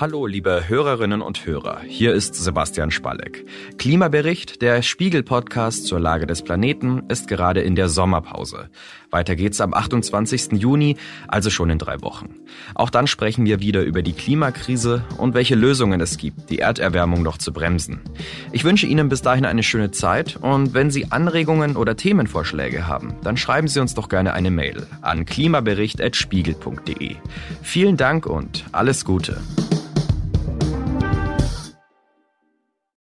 Hallo, liebe Hörerinnen und Hörer. Hier ist Sebastian Spalleck. Klimabericht, der Spiegel-Podcast zur Lage des Planeten, ist gerade in der Sommerpause. Weiter geht's am 28. Juni, also schon in drei Wochen. Auch dann sprechen wir wieder über die Klimakrise und welche Lösungen es gibt, die Erderwärmung noch zu bremsen. Ich wünsche Ihnen bis dahin eine schöne Zeit und wenn Sie Anregungen oder Themenvorschläge haben, dann schreiben Sie uns doch gerne eine Mail an klimabericht.spiegel.de. Vielen Dank und alles Gute.